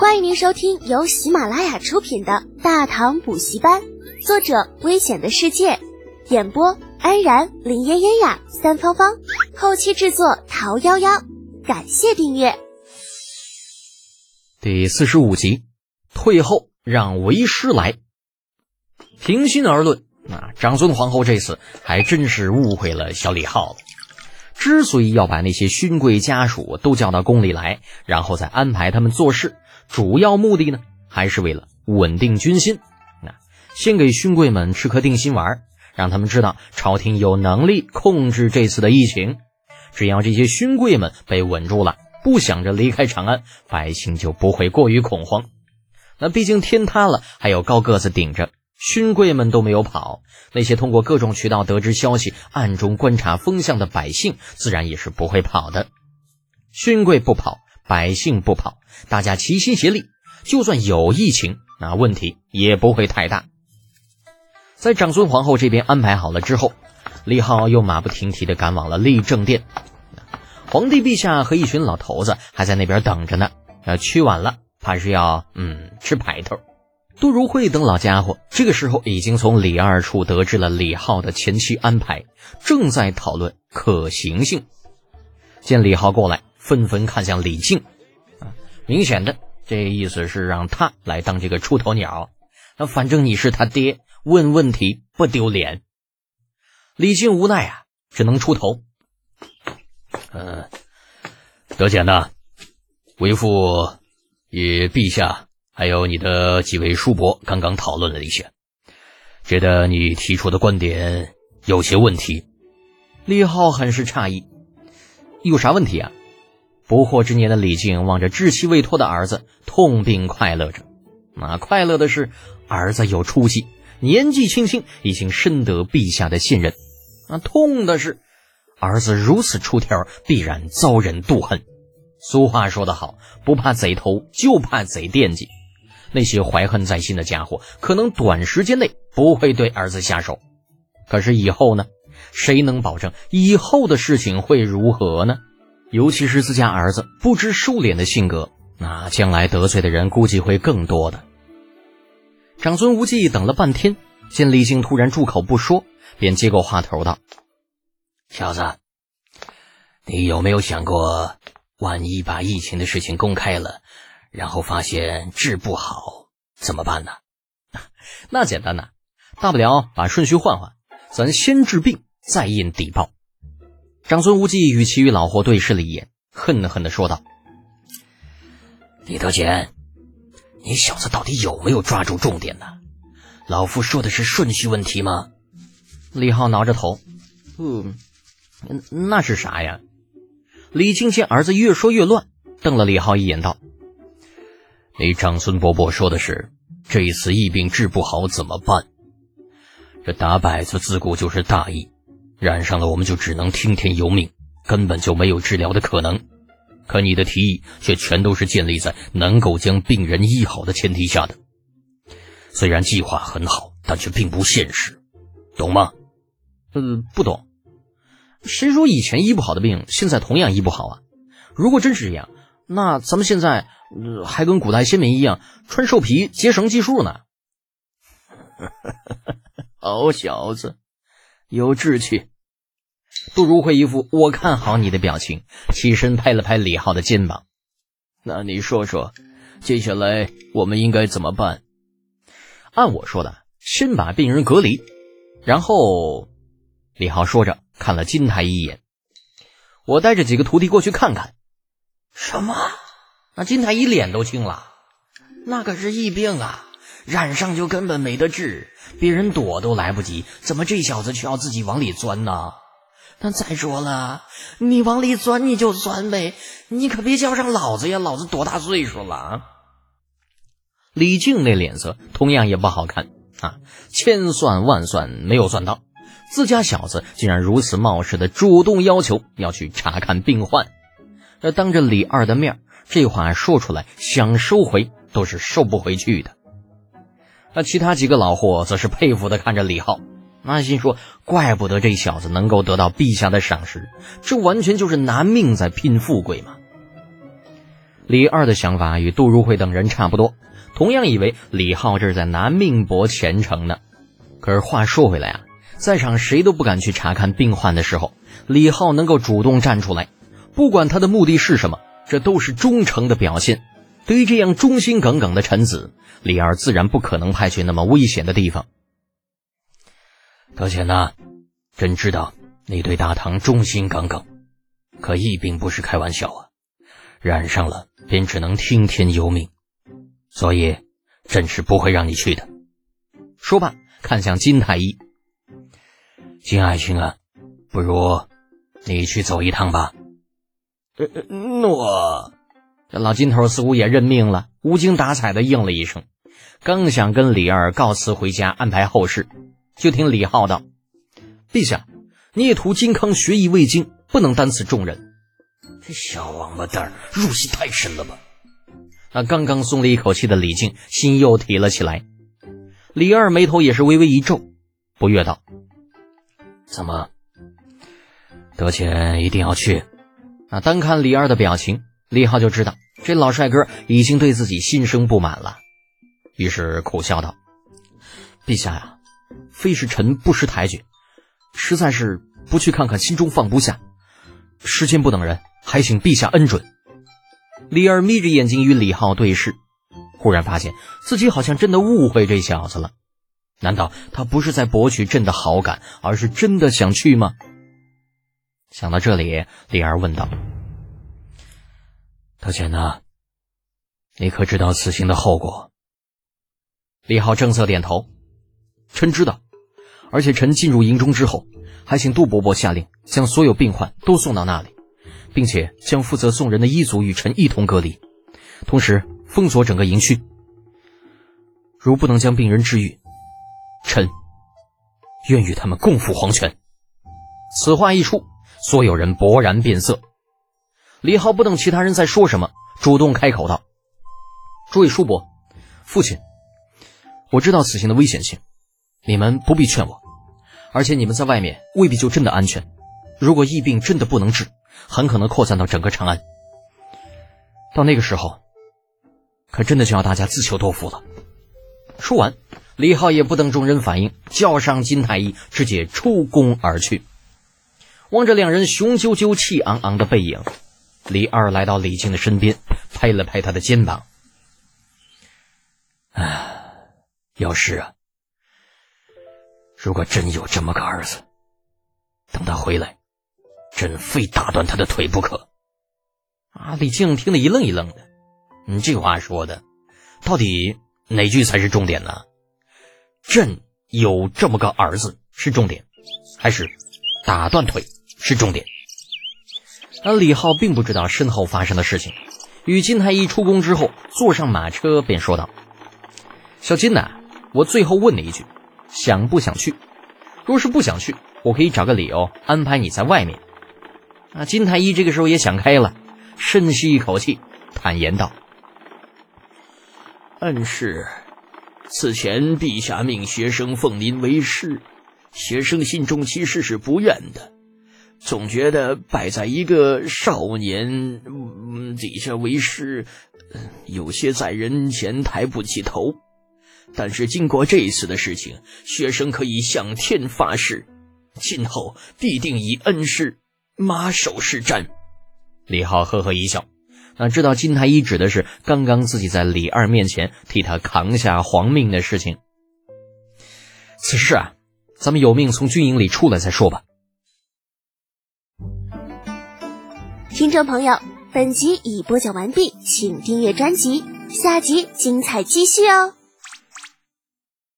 欢迎您收听由喜马拉雅出品的《大唐补习班》，作者：危险的世界，演播：安然、林嫣嫣呀、三芳芳，后期制作：桃夭夭。感谢订阅。第四十五集，退后让为师来。平心而论，那长孙皇后这次还真是误会了小李浩了。之所以要把那些勋贵家属都叫到宫里来，然后再安排他们做事，主要目的呢，还是为了稳定军心。那先给勋贵们吃颗定心丸，让他们知道朝廷有能力控制这次的疫情。只要这些勋贵们被稳住了，不想着离开长安，百姓就不会过于恐慌。那毕竟天塌了，还有高个子顶着。勋贵们都没有跑，那些通过各种渠道得知消息、暗中观察风向的百姓，自然也是不会跑的。勋贵不跑，百姓不跑，大家齐心协力，就算有疫情，那问题也不会太大。在长孙皇后这边安排好了之后，李浩又马不停蹄地赶往了立正殿。皇帝陛下和一群老头子还在那边等着呢，要去晚了，怕是要嗯吃排头。杜如晦等老家伙这个时候已经从李二处得知了李浩的前期安排，正在讨论可行性。见李浩过来，纷纷看向李靖，啊，明显的这意思是让他来当这个出头鸟。那反正你是他爹，问问题不丢脸。李靖无奈啊，只能出头。嗯，德简呐，为父与陛下。还有你的几位叔伯刚刚讨论了一些，觉得你提出的观点有些问题。李浩很是诧异，有啥问题啊？不惑之年的李靖望着稚气未脱的儿子，痛并快乐着。那快乐的是儿子有出息，年纪轻轻已经深得陛下的信任；那痛的是儿子如此出挑，必然遭人妒恨。俗话说得好，不怕贼偷，就怕贼惦记。那些怀恨在心的家伙，可能短时间内不会对儿子下手，可是以后呢？谁能保证以后的事情会如何呢？尤其是自家儿子不知收敛的性格，那将来得罪的人估计会更多的。长孙无忌等了半天，见李靖突然住口不说，便接过话头道：“小子，你有没有想过，万一把疫情的事情公开了？”然后发现治不好怎么办呢？那简单呐，大不了把顺序换换，咱先治病再印底报。长孙无忌与其余老货对视了一眼，恨恨的说道：“李德简，你小子到底有没有抓住重点呢？老夫说的是顺序问题吗？”李浩挠着头：“嗯，那是啥呀？”李靖见儿子越说越乱，瞪了李浩一眼道。你长孙伯伯说的是，这一次疫病治不好怎么办？这打摆子自古就是大义，染上了我们就只能听天由命，根本就没有治疗的可能。可你的提议却全都是建立在能够将病人医好的前提下的，虽然计划很好，但却并不现实，懂吗？嗯，不懂。谁说以前医不好的病，现在同样医不好啊？如果真是这样，那咱们现在。还跟古代先民一样穿兽皮结绳计数呢。好小子，有志气。杜如晦一副我看好你的表情，起身拍了拍李浩的肩膀。那你说说，接下来我们应该怎么办？按我说的，先把病人隔离，然后……李浩说着看了金太医一眼。我带着几个徒弟过去看看。什么？那金太医脸都青了，那可是疫病啊，染上就根本没得治，别人躲都来不及，怎么这小子却要自己往里钻呢？那再说了，你往里钻你就钻呗，你可别叫上老子呀，老子多大岁数了啊？李靖那脸色同样也不好看啊，千算万算没有算到，自家小子竟然如此冒失的主动要求要去查看病患，那当着李二的面这话说出来，想收回都是收不回去的。那其他几个老货则是佩服的看着李浩，那心说：怪不得这小子能够得到陛下的赏识，这完全就是拿命在拼富贵嘛。李二的想法与杜如晦等人差不多，同样以为李浩这是在拿命搏前程呢。可是话说回来啊，在场谁都不敢去查看病患的时候，李浩能够主动站出来，不管他的目的是什么，这都是忠诚的表现。对于这样忠心耿耿的臣子，李二自然不可能派去那么危险的地方。德贤呐，朕知道你对大唐忠心耿耿，可疫病不是开玩笑啊，染上了便只能听天由命，所以朕是不会让你去的。说罢，看向金太医，金爱卿啊，不如你去走一趟吧。呃，诺。这老金头似乎也认命了，无精打采的应了一声，刚想跟李二告辞回家安排后事，就听李浩道：“陛下，孽徒金康学艺未精，不能担此重任。”这小王八蛋入戏太深了吧？那刚刚松了一口气的李靖心又提了起来。李二眉头也是微微一皱，不悦道：“怎么，德钱一定要去？”啊，单看李二的表情。李浩就知道这老帅哥已经对自己心生不满了，于是苦笑道：“陛下呀，非是臣不识抬举，实在是不去看看，心中放不下。时间不等人，还请陛下恩准。”李二眯着眼睛与李浩对视，忽然发现自己好像真的误会这小子了。难道他不是在博取朕的好感，而是真的想去吗？想到这里，李二问道。德简呐，你可知道此行的后果？李浩正色点头，臣知道。而且臣进入营中之后，还请杜伯伯下令将所有病患都送到那里，并且将负责送人的医族与臣一同隔离，同时封锁整个营区。如不能将病人治愈，臣愿与他们共赴黄泉。此话一出，所有人勃然变色。李浩不等其他人再说什么，主动开口道：“诸位叔伯，父亲，我知道此行的危险性，你们不必劝我。而且你们在外面未必就真的安全。如果疫病真的不能治，很可能扩散到整个长安。到那个时候，可真的就要大家自求多福了。”说完，李浩也不等众人反应，叫上金太医，直接出宫而去。望着两人雄赳赳、气昂昂的背影。李二来到李靖的身边，拍了拍他的肩膀：“啊，药师啊，如果真有这么个儿子，等他回来，朕非打断他的腿不可。”啊！李靖听得一愣一愣的，你这话说的，到底哪句才是重点呢？朕有这么个儿子是重点，还是打断腿是重点？而李浩并不知道身后发生的事情，与金太医出宫之后，坐上马车便说道：“小金呐，我最后问你一句，想不想去？若是不想去，我可以找个理由安排你在外面。”啊，金太医这个时候也想开了，深吸一口气，坦言道：“恩师，此前陛下命学生奉您为师，学生心中其实是不愿的。”总觉得摆在一个少年底下为师，有些在人前抬不起头。但是经过这一次的事情，学生可以向天发誓，今后必定以恩师马首是瞻。李浩呵呵一笑，那知道金太医指的是刚刚自己在李二面前替他扛下皇命的事情。此事啊，咱们有命从军营里出来再说吧。听众朋友，本集已播讲完毕，请订阅专辑，下集精彩继续哦。